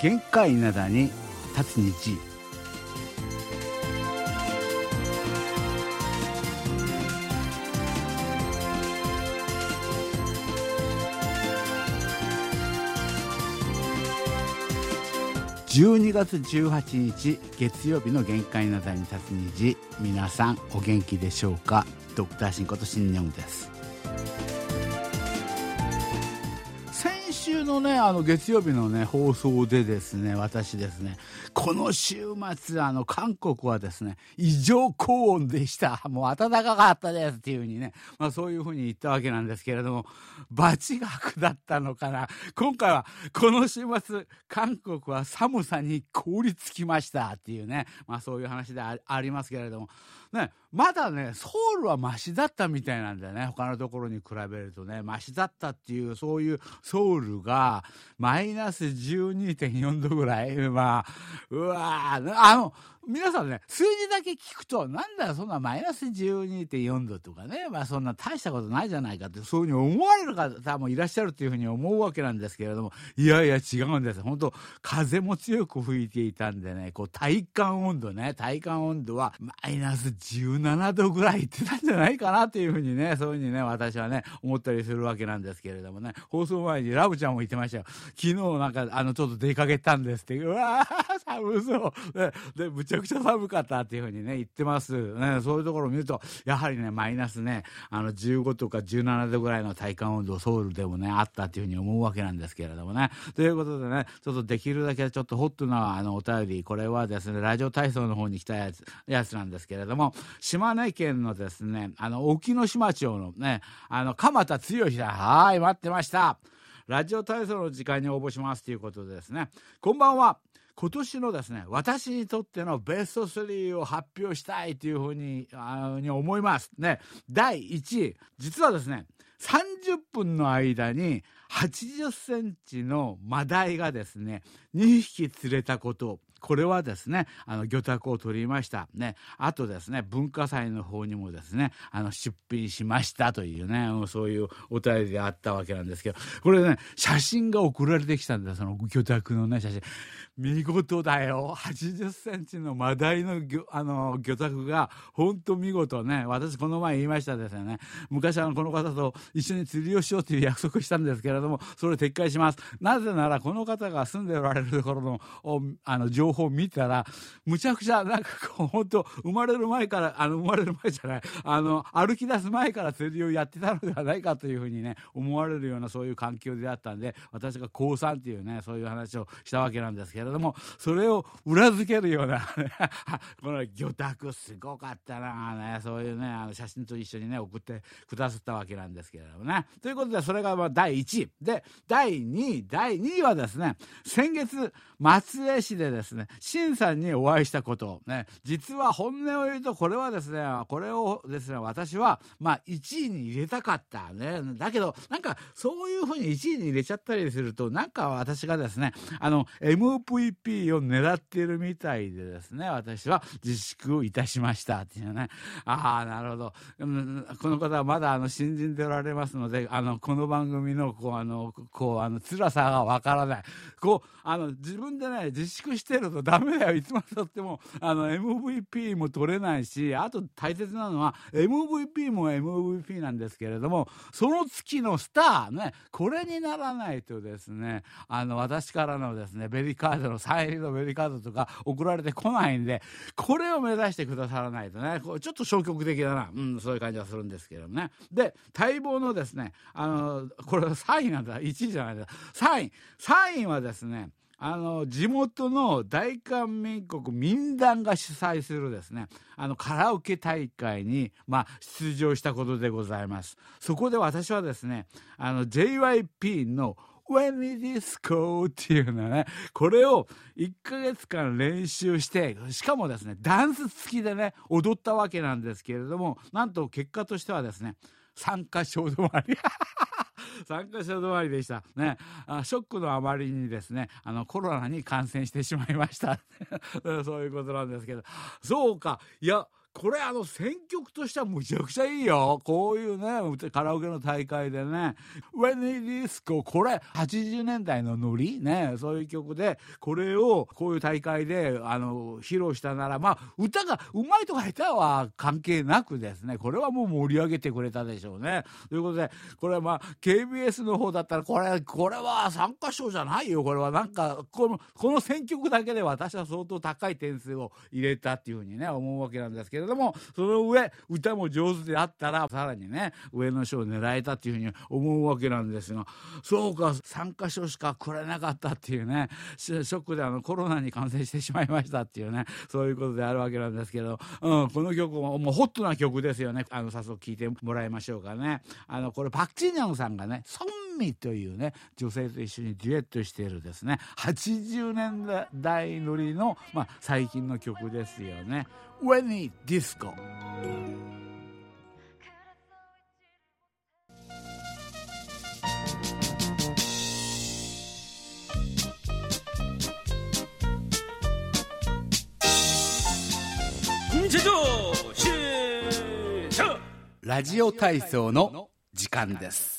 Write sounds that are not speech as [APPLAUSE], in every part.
限界灘に立つ日。12月18日月曜日の限界灘に立つ日。皆さんお元気でしょうか？ドクターシンこと新日本です。のねあの月曜日のね放送でですね私ですねこの週末あの韓国はですね異常高温でした。[LAUGHS] もう暖かかったですっていうふうにね、まあ、そういうふうに言ったわけなんですけれども罰学だったのかな。今回はこの週末韓国は寒さに凍りつきましたっていうね、まあ、そういう話でありますけれどもねまだねソウルはマシだったみたいなんだよね。他のところに比べるとね。マシだったっていうそういうソウルがマイナス12.4度ぐらい。まあうわあの皆さんね、数字だけ聞くと、なんだよ、そんなマイナス12.4度とかね、まあそんな大したことないじゃないかって、そういうふうに思われる方もいらっしゃるというふうに思うわけなんですけれども、いやいや違うんです。本当風も強く吹いていたんでね、こう体感温度ね、体感温度はマイナス17度ぐらいいってたんじゃないかなっていうふうにね、そういうふうにね、私はね、思ったりするわけなんですけれどもね、放送前にラブちゃんも言ってましたよ。昨日なんか、あの、ちょっと出かけたんですって、うわー、寒そう。で、でむちゃちゃくちゃ寒かったっていうふうにね、言ってます。ね、そういうところを見ると、やはりね、マイナスね、あの、15とか17度ぐらいの体感温度、ソウルでもね、あったっていうふうに思うわけなんですけれどもね。ということでね、ちょっとできるだけちょっとホットなあのお便り、これはですね、ラジオ体操の方に来たやつ、やつなんですけれども、島根県のですね、あの、沖ノ島町のね、あの、鎌田剛さん、はい、待ってました。ラジオ体操の時間に応募しますということでですね、こんばんは。今年のですね、私にとってのベスト3を発表したいというふうにあに思います。ね、第1位、実はですね、30分の間に80センチのマダイがですね、2匹釣れたこと、これはですね、あの、魚拓を取りました。ね。あとですね、文化祭の方にもですね、あの、出品しましたというね、そういうお便りがあったわけなんですけど、これね、写真が送られてきたんだその魚拓のね、写真。見事だよ。80センチのマダイの魚、あの、魚拓が、ほんと見事ね。私この前言いましたですよね。昔あの、この方と一緒に釣りをしようという約束したんですけれども、それを撤回します。なぜなら、この方が住んでおられるところの、あの、情報を見たら、むちゃくちゃ、なんかこう、本当生まれる前から、あの、生まれる前じゃない、あの、歩き出す前から釣りをやってたのではないかというふうにね、思われるようなそういう環境であったんで、私が高3っていうね、そういう話をしたわけなんですけど、れどもそれを裏付けるような [LAUGHS] この魚拓すごかったなね。そういうねあの写真と一緒にね送ってくださったわけなんですけれどもね。ということでそれがまあ第1位。で第2位第2位はですね先月松江市でですね新さんにお会いしたことね実は本音を言うとこれはですねこれをですね私はまあ1位に入れたかったね。だけどなんかそういうふうに1位に入れちゃったりするとなんか私がですねあの MV MVP を狙ってるみたいでですね、私は自粛をいたしましたっていうね。ああ、なるほど。この方はまだあの新人でおられますので、あの、この番組の、こう、あの、こう、あの、辛さがわからない。こう、あの、自分でね、自粛してるとダメだよ。いつまでたっても、あの、MVP も取れないし、あと大切なのは、MVP も MVP なんですけれども、その月のスターね、これにならないとですね、あの、私からのですね、ベリカードのサイン入りのベリカードとか送られてこないんで、これを目指してくださらないとね、こうちょっと消極的だな、うん、そういう感じはするんですけどね。で、待望のですね、あの、これは3位なんだ、1位じゃないんだ、3位、3位はですね、あの地元の大韓民国民団が主催するですねあのカラオケ大会に、まあ、出場したことでございます。そこで私はですねあの JYP の When it is go? っていうのはね、これを1ヶ月間練習して、しかもですね、ダンス付きでね、踊ったわけなんですけれども、なんと結果としてはですね、参加小止まり。参加者止まりでした。ね。あショックのあまりにですね、あの、コロナに感染してしまいました。[LAUGHS] そういうことなんですけど。そうか。いや、これあの選曲としてはむちゃくちゃいいよ。こういうね、カラオケの大会でね、ウェニーディスコ、これ80年代のノリ？ね、そういう曲で、これをこういう大会で、あの、披露したなら、まあ、歌がうまいとか下手は関係なくですね、これはもう盛り上げてくれたでしょうね。ということで、これはまあ、KBS の方だったら、これ、これは参加賞じゃないよ。これはなんか、この、この選曲だけで私は相当高い点数を入れたっていうふうにね、思うわけなんですけどれども、その上、歌も上手であったら、さらにね、上の賞を狙えたっていうふうに思うわけなんですが、そうか、参加賞しかくれなかったっていうね、ショックであのコロナに感染してしまいましたっていうね、そういうことであるわけなんですけど、うん、この曲ももうホットな曲ですよね。あの、早速聴いてもらいましょうかね。あの、これパクチーニャンさんがね、ンミというね、女性と一緒にデュエットしているですね、80年代乗りの、まあ、最近の曲ですよね。ウェニーディスコ。ラジオ体操の時間です。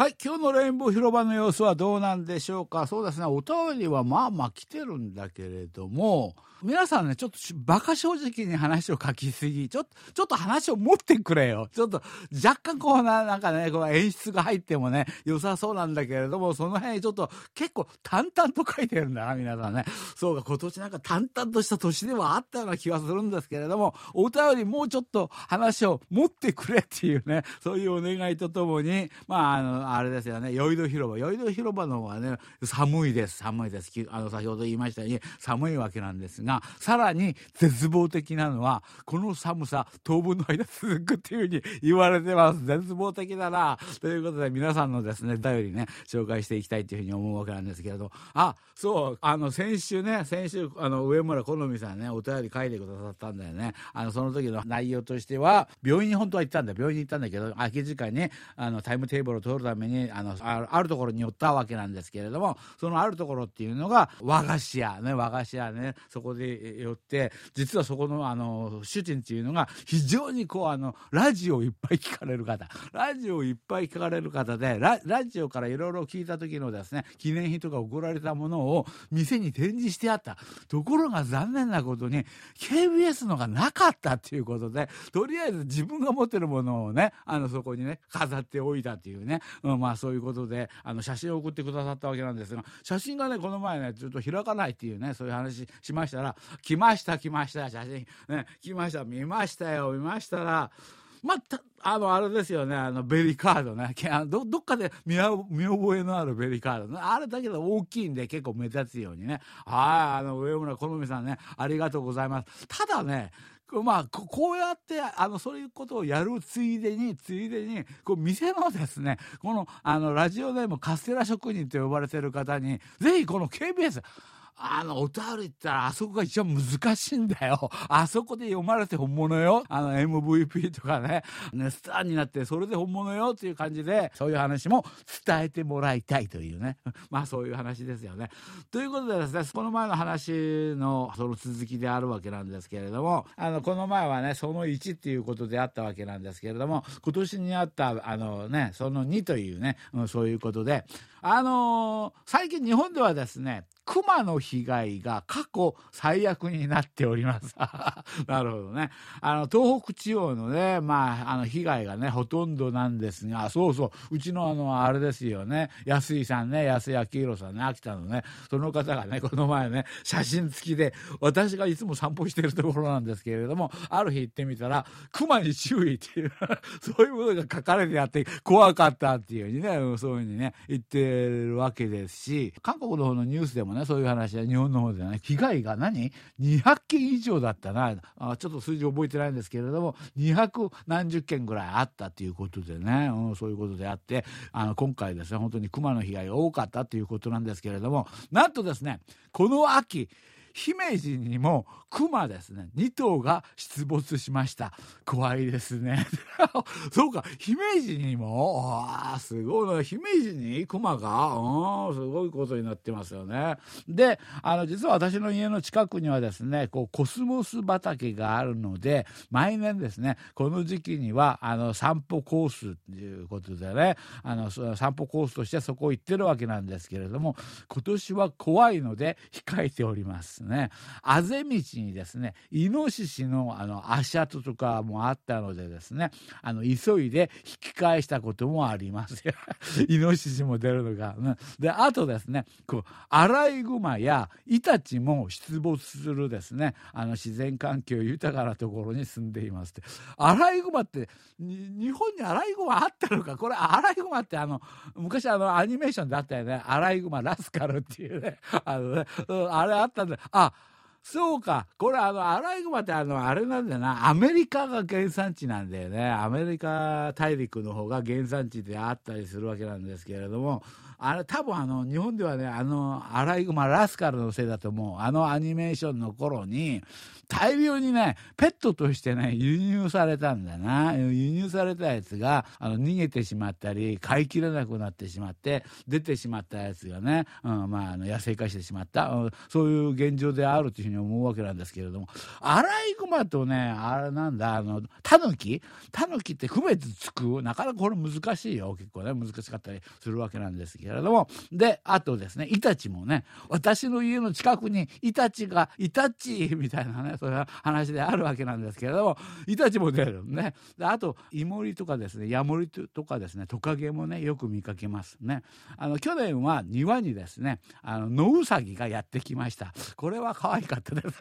はい、今日のレインボー広場の様子はどうなんでしょうか。そうですね、お便りはまあまあ来てるんだけれども、皆さんね、ちょっと馬鹿正直に話を書きすぎ、ちょっと、ちょっと話を持ってくれよ。ちょっと、若干こうな、なんかね、こう演出が入ってもね、良さそうなんだけれども、その辺ちょっと結構淡々と書いてるんだな、皆さんね。そうか、今年なんか淡々とした年ではあったような気がするんですけれども、お便りもうちょっと話を持ってくれっていうね、そういうお願いとともに、まあ、あの、あれですよね、酔い戸広場。酔い戸広場の方はね、寒いです、寒いです。あの、先ほど言いましたように、寒いわけなんですが、が、さらに絶望的なのは、この寒さ、当分の間続くっていうふうに言われてます。絶望的だな。ということで、皆さんのですね、頼りね、紹介していきたいというふうに思うわけなんですけれど、あ、そう、あの、先週ね、先週、あの、上村好美さんね、お便り書いてくださったんだよね。あの、その時の内容としては、病院に本当は行ったんだ。病院に行ったんだけど、空き時間に、あの、タイムテーブルを取るために、あの、あるところに寄ったわけなんですけれども、そのあるところっていうのが、和菓子屋ね、和菓子屋ね、そこででよって実はそこのあの主人っていうのが非常にこうあのラジオをいっぱい聞かれる方。ラジオをいっぱい聞かれる方でラジオからいろいろ聞いた時のですね記念品とか送られたものを店に展示してあった。ところが残念なことに KBS のがなかったっていうことでとりあえず自分が持ってるものをねあのそこにね飾っておいたっていうね、うん、まあそういうことであの写真を送ってくださったわけなんですが写真がねこの前ねちょっと開かないっていうねそういう話しましたら来ました来ました写真、ね、来ました見ましたよ見ましたらまあ、あの、あれですよね、あの、ベリーカードね。ど、どっかで見覚えのあるベリーカード、ね。あれだけど大きいんで結構目立つようにね。はい、あの、上村好美さんね、ありがとうございます。ただね、まあ、こうやって、あの、そういうことをやるついでに、ついでに、こう、店のですね、この、あの、ラジオネームカステラ職人と呼ばれてる方に、ぜひこの KBS、あの、おたわりって言ったら、あそこが一番難しいんだよ。[LAUGHS] あそこで読まれて本物よ。あの、MVP とかね、ね、スターになって、それで本物よっていう感じで、そういう話も伝えてもらいたいというね。[LAUGHS] まあ、そういう話ですよね。ということでですね、この前の話の、その続きであるわけなんですけれども、あの、この前はね、その1っていうことであったわけなんですけれども、今年にあった、あのね、その2というね、そういうことで、あのー、最近日本ではですね、熊の被害が過去最悪になっております。[LAUGHS] なるほどね。あの、東北地方のね、まあ、あの、被害がね、ほとんどなんですが、そうそう、うちのあの、あれですよね、安井さんね、安井明宏さんね、秋田のね、その方がね、この前ね、写真付きで、私がいつも散歩してるところなんですけれども、ある日行ってみたら、熊に注意っていう、[LAUGHS] そういうものが書かれてあって、怖かったっていうふうにね、そういうふうにね、言ってるわけですし、韓国の方のニュースでもね、そういう話は日本の方でね、被害が何 ?200 件以上だったなあ。ちょっと数字覚えてないんですけれども、200何十件ぐらいあったということでね、うん、そういうことであって、あの、今回ですね、本当に熊の被害が多かったということなんですけれども、なんとですね、この秋、姫路にも熊ですね、2頭が出没しました。怖いですね。[LAUGHS] そうか、姫路にも、ああ、すごいな、姫路に熊が、うん、すごいことになってますよね。で、あの、実は私の家の近くにはですね、こう、コスモス畑があるので、毎年ですね、この時期には、あの、散歩コースっていうことでね、あの、散歩コースとしてそこ行ってるわけなんですけれども、今年は怖いので控えておりますね。あぜ道にですね、イノシシのあの足跡とかもあったのでですね、あの急いで引き返したこともありますよ。[LAUGHS] イノシシも出るのが、ね。で、あとですね、こう、アライグマやイタチも出没するですね、あの自然環境豊かなところに住んでいますって。アライグマって、日本にアライグマあったのか？これアライグマってあの、昔あのアニメーションであったよね。アライグマラスカルっていうね。あのね、あれあったんで、あ、そうか。これあの、アライグマってあの、あれなんだよな。アメリカが原産地なんだよね。アメリカ大陸の方が原産地であったりするわけなんですけれども、あれ多分あの、日本ではね、あの、アライグマラスカルのせいだと思う。あのアニメーションの頃に、大量にね、ペットとしてね、輸入されたんだな。輸入されたやつが、あの、逃げてしまったり、飼いきれなくなってしまって、出てしまったやつがね、うん、まあ、あの、野生化してしまった、うん、そういう現状であるというふうに思うわけなんですけれども、アライグマとね、あれなんだ、あの、タヌキ？タヌキって区別つく？なかなかこれ難しいよ。結構ね、難しかったりするわけなんですけれども。で、あとですね、イタチもね、私の家の近くにイタチが、イタチみたいなね、そういう話であるわけなんですけれども、イタチも出るね。であと、イモリとかですね、ヤモリとかですね、トカゲもね、よく見かけますね。あの、去年は庭にですね、あの、野ウサギがやってきました。これは可愛かったです。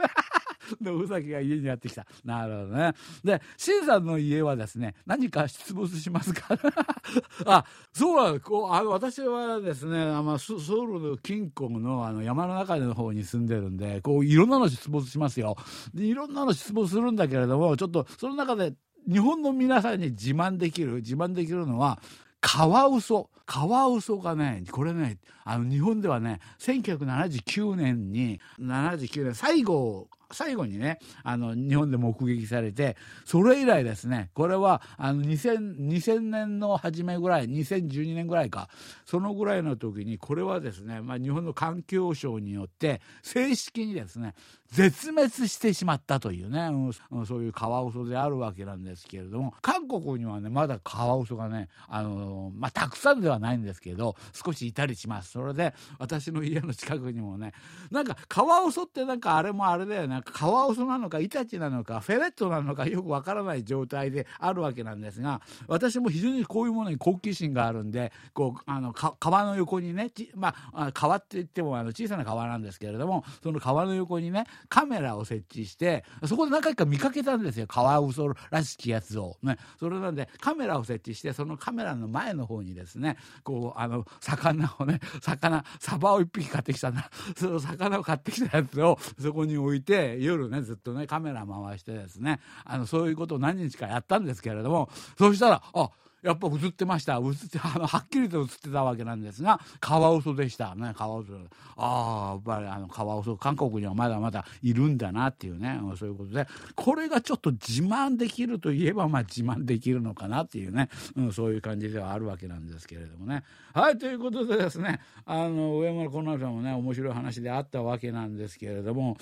のうさぎが家にやってきた。なるほどね。で、シンさんの家はですね、何か出没しますか？[LAUGHS] あ、そうなこう、あの、私はですね、あのソウルの近郊のあの山の中の方に住んでるんで、こう、いろんなの出没しますよ。で、いろんなの出没するんだけれども、ちょっと、その中で、日本の皆さんに自慢できる、自慢できるのは、カワウソ。カワウソがね、これね、あの、日本ではね、1979年に、79年、最後最後にね、あの、日本で目撃されて、それ以来ですね、これは、あの、2000、2000年の初めぐらい、2012年ぐらいか、そのぐらいの時に、これはですね、まあ、日本の環境省によって、正式にですね、絶滅してしまったというね、うん、そういうカワウソであるわけなんですけれども、韓国にはね、まだカワウソがね、あのまあ、たくさんではないんですけど、少しいたりします。それで、私の家の近くにもね、なんか、カワウソってなんかあれもあれだよね、カワウソなのかイタチなのかフェレットなのかよくわからない状態であるわけなんですが私も非常にこういうものに好奇心があるんでこうあの川の横にねまあ川って言ってもあの小さな川なんですけれどもその川の横にねカメラを設置してそこで何回か見かけたんですよ。カワウソらしきやつを。ね、それなんでカメラを設置してそのカメラの前の方にですねこうあの魚をね魚サバを1匹買ってきたな。その魚を買ってきたやつをそこに置いて夜ねずっとねカメラ回してですねあのそういうことを何日かやったんですけれどもそしたらあやっぱ映ってました。映って、[LAUGHS] あの、はっきりと映ってたわけなんですが、カワウソでした。ね、カワウソ。ああ、やっぱりあの、カワウソ、韓国にはまだまだいるんだなっていうね、そういうことで、これがちょっと自慢できるといえば、まあ自慢できるのかなっていうね、うん、そういう感じではあるわけなんですけれどもね。はい、ということでですね、あの、上村小奈さんもね、面白い話であったわけなんですけれども、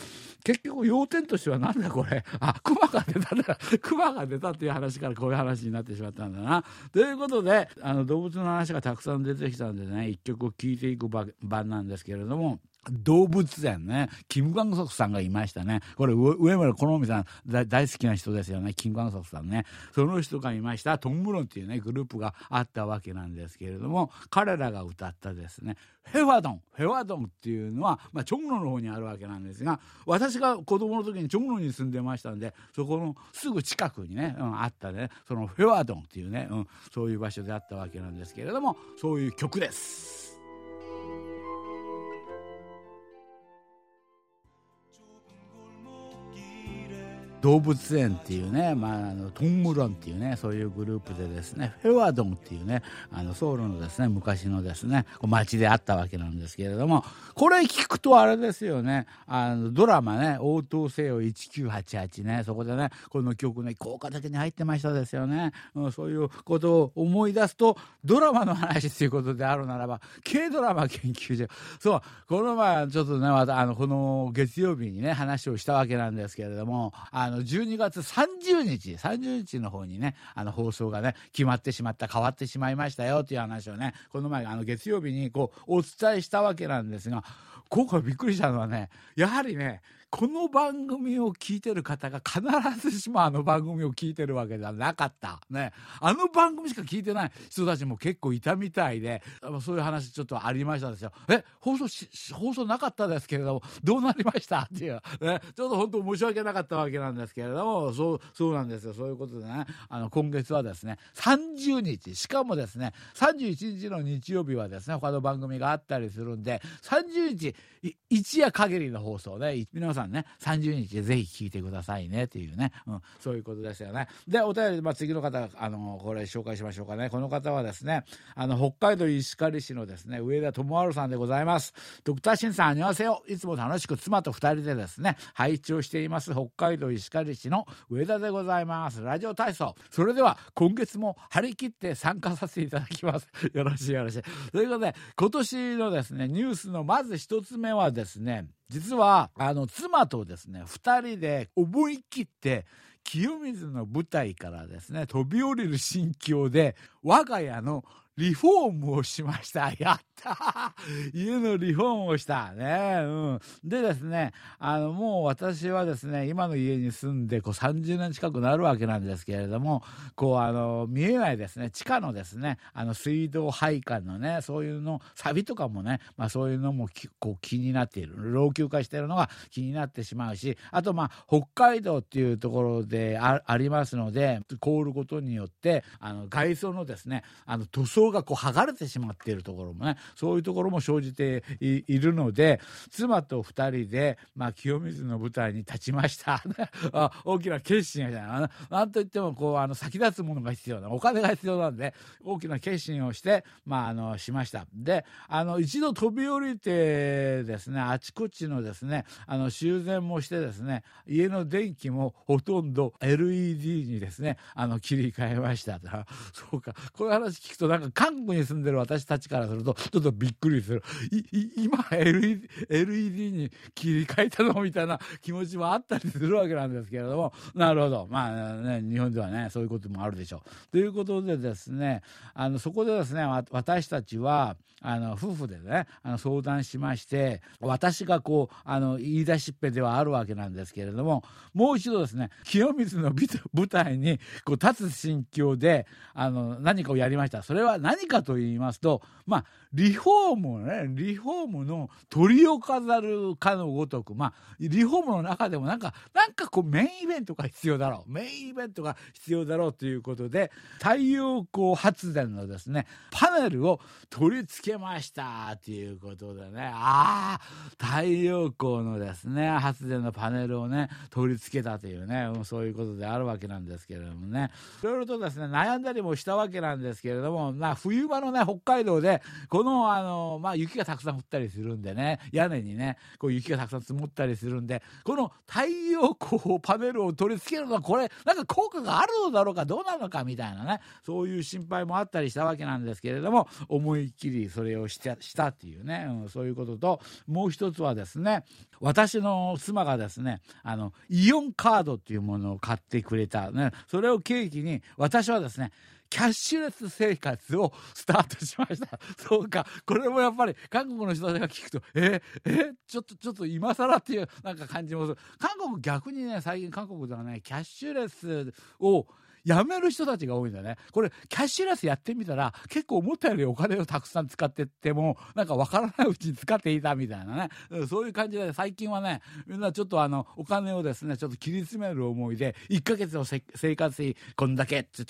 結局要点としてはなんだこれ、あ、熊が出たんだ、熊が出たっていう話からこういう話になってしまったんだな。ということであの動物の話がたくさん出てきたんでね一曲を聴いていく番なんですけれども。動物園ね、キム・ガンソクさんがいましたね。これ、上村好美さん大好きな人ですよね。キム・ガンソクさんね。その人がいました、トンムロンっていうね、グループがあったわけなんですけれども、彼らが歌ったですね、フェワドン。フェワドンっていうのは、まあ、チョンロの方にあるわけなんですが、私が子供の時にチョンロに住んでましたんで、そこのすぐ近くにね、うん、あったね、そのフェワドンっていうね、うん、そういう場所であったわけなんですけれども、そういう曲です。動物園っていうね、まあ、あのトンムロンっていうねそういうグループでですねフェワドンっていうねあのソウルのですね昔のですね街であったわけなんですけれどもこれ聞くとあれですよねあのドラマね「応答せよ1988ね」そこでねこの曲ね効果的に入ってましたですよね、うん、そういうことを思い出すとドラマの話ということであるならば軽ドラマ研究所。そうこの前ちょっとねまたあのこの月曜日にね話をしたわけなんですけれどもあの12月30日30日の方にねあの放送がね決まってしまった変わってしまいましたよという話をねこの前あの月曜日にこうお伝えしたわけなんですが今回びっくりしたのはねやはりねこの番組を聞いてる方が必ずしもあの番組を聞いてるわけじゃなかった。ね。あの番組しか聞いてない人たちも結構いたみたいで、そういう話ちょっとありましたですよ。え、放送し、放送なかったですけれども、どうなりましたっていう、ね。ちょっと本当申し訳なかったわけなんですけれども、そう、そうなんですよ。そういうことでね、あの、今月はですね、30日、しかもですね、31日の日曜日はですね、他の番組があったりするんで、30日、一夜限りの放送で、皆さんさんね、30日でぜひ聞いてくださいねっていうね、うん、そういうことですよね。で、お便り、まあ、次の方、あの、これ紹介しましょうかね。この方はですね、あの、北海道石狩市のですね、上田智春さんでございます。ドクターシンさん、あにわせよ。いつも楽しく妻と二人でですね、配置をしています、北海道石狩市の上田でございます。ラジオ体操。それでは、今月も張り切って参加させていただきます。よろしいよろしい。ということで、今年のですね、ニュースのまず一つ目はですね、実はあの妻とですね2人で思い切って清水の舞台からですね飛び降りる心境で我が家のリフォームをしました。[LAUGHS] やった家のリフォームをした。ね。うん。でですね、あの、もう私はですね、今の家に住んで、こう30年近くなるわけなんですけれども、こう、あの、見えないですね、地下のですね、あの、水道配管のね、そういうの、サビとかもね、まあそういうのもこう気になっている。老朽化しているのが気になってしまうし、あとまあ、北海道っていうところでありますので、凍ることによって、あの、外装のですね、あの、塗装がこう剥がれてしまっているところもねそういうところも生じているので妻と2人で、まあ、清水の舞台に立ちました。[LAUGHS] あ大きな決心がな。んといってもこうあの先立つものが必要なお金が必要なんで大きな決心をして、まあ、あのしました。であの一度飛び降りてですねあちこちのですねあの修繕もしてですね家の電気もほとんど LED にですねあの切り替えました [LAUGHS] そうか。こういう話聞くとなんか韓国に住んでる私たちからするとちょっとびっくりする。今 LED, LED に切り替えたのみたいな気持ちもあったりするわけなんですけれども。なるほど。まあね日本ではねそういうこともあるでしょう。ということでですねあのそこでですね私たちはあの夫婦でねあの相談しまして私がこうあの言い出しっぺではあるわけなんですけれどももう一度ですね清水の舞台にこう立つ心境であの何かをやりました。それは何かと言いますとまあリフォームねリフォームの鳥を飾るかのごとくまあリフォームの中でもなんかなんかこうメインイベントが必要だろう。メインイベントが必要だろうということで太陽光発電のですねパネルを取り付けましたということでね。ああ太陽光のですね発電のパネルをね取り付けたというね、うん、そういうことであるわけなんですけれどもね。いろいろとですね悩んだりもしたわけなんですけれどもまあ冬場のね北海道でこのあの、まあ、雪がたくさん降ったりするんでね屋根にねこう雪がたくさん積もったりするんでこの太陽光パネルを取り付けるのはこれなんか効果があるのだろうかどうなのかみたいなねそういう心配もあったりしたわけなんですけれども思いっきりそれをしたしたっていうね、うん、そういうことともう一つはですね私の妻がですねあのイオンカードっていうものを買ってくれた、ね、それを契機に私はですねキャッシュレス生活をスタートしました。[LAUGHS] そうか。これもやっぱり韓国の人たちが聞くと、ええちょっと、ちょっと今更っていうなんか感じもする。韓国逆にね、最近韓国ではね、キャッシュレスを辞める人たちが多いんだね。これ、キャッシュレスやってみたら、結構思ったよりお金をたくさん使ってっても、なんかわからないうちに使っていたみたいなね。そういう感じで、最近はね、みんなちょっとあの、お金をですね、ちょっと切り詰める思いで、1ヶ月の生活費こんだけって、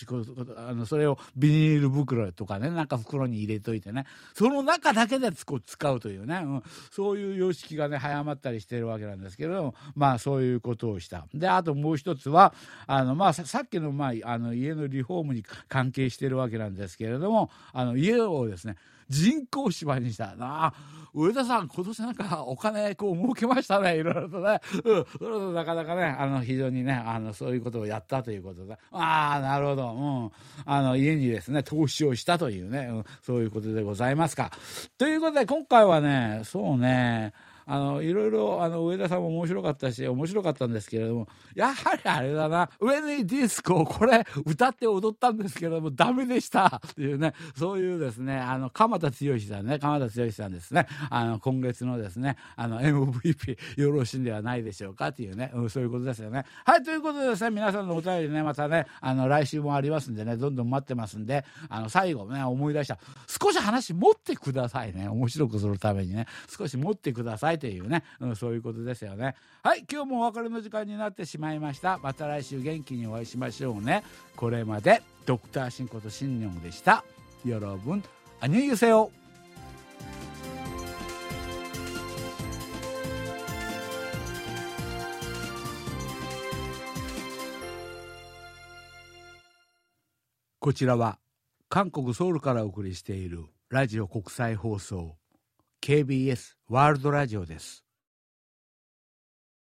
あの、それをビニール袋とかね、なんか袋に入れといてね、その中だけで使うというね、うん、そういう様式がね、早まったりしてるわけなんですけれども、まあそういうことをした。で、あともう一つは、あの、まあさっきの、まあ、あの、家のリフォームに関係してるわけなんですけれども、あの、家をですね、人工芝にした。な上田さん今年なんかお金こう儲けましたね。いろいろとね、うん、それとなかなかねあの非常にねあのそういうことをやったということで。ああなるほど、うん、あの家にですね投資をしたというね、うん、そういうことでございますか。ということで今回はねそうね。あの、いろいろ、あの、上田さんも面白かったし、面白かったんですけれども、やはりあれだな、上にディスコをこれ、歌って踊ったんですけれども、ダメでしたっていうね、そういうですね、あの、鎌田剛さんね、鎌田剛さんですね、あの、今月のですね、あの、MVP よろしいんではないでしょうかっていうね、うん、そういうことですよね。はい、ということでですね、皆さんのお便りね、またね、あの、来週もありますんでね、どんどん待ってますんで、あの、最後ね、思い出した。少し話持ってくださいね。面白くするためにね、少し持ってくださいというね、うん、そういうことですよね。はい、今日もお別れの時間になってしまいました。また来週元気にお会いしましょうね。これまで、ドクターシンことシンニョンでした。よろぶん、あにゅうせよ。こちらは韓国ソウルからお送りしているラジオ国際放送 KBS ワールドラジオです。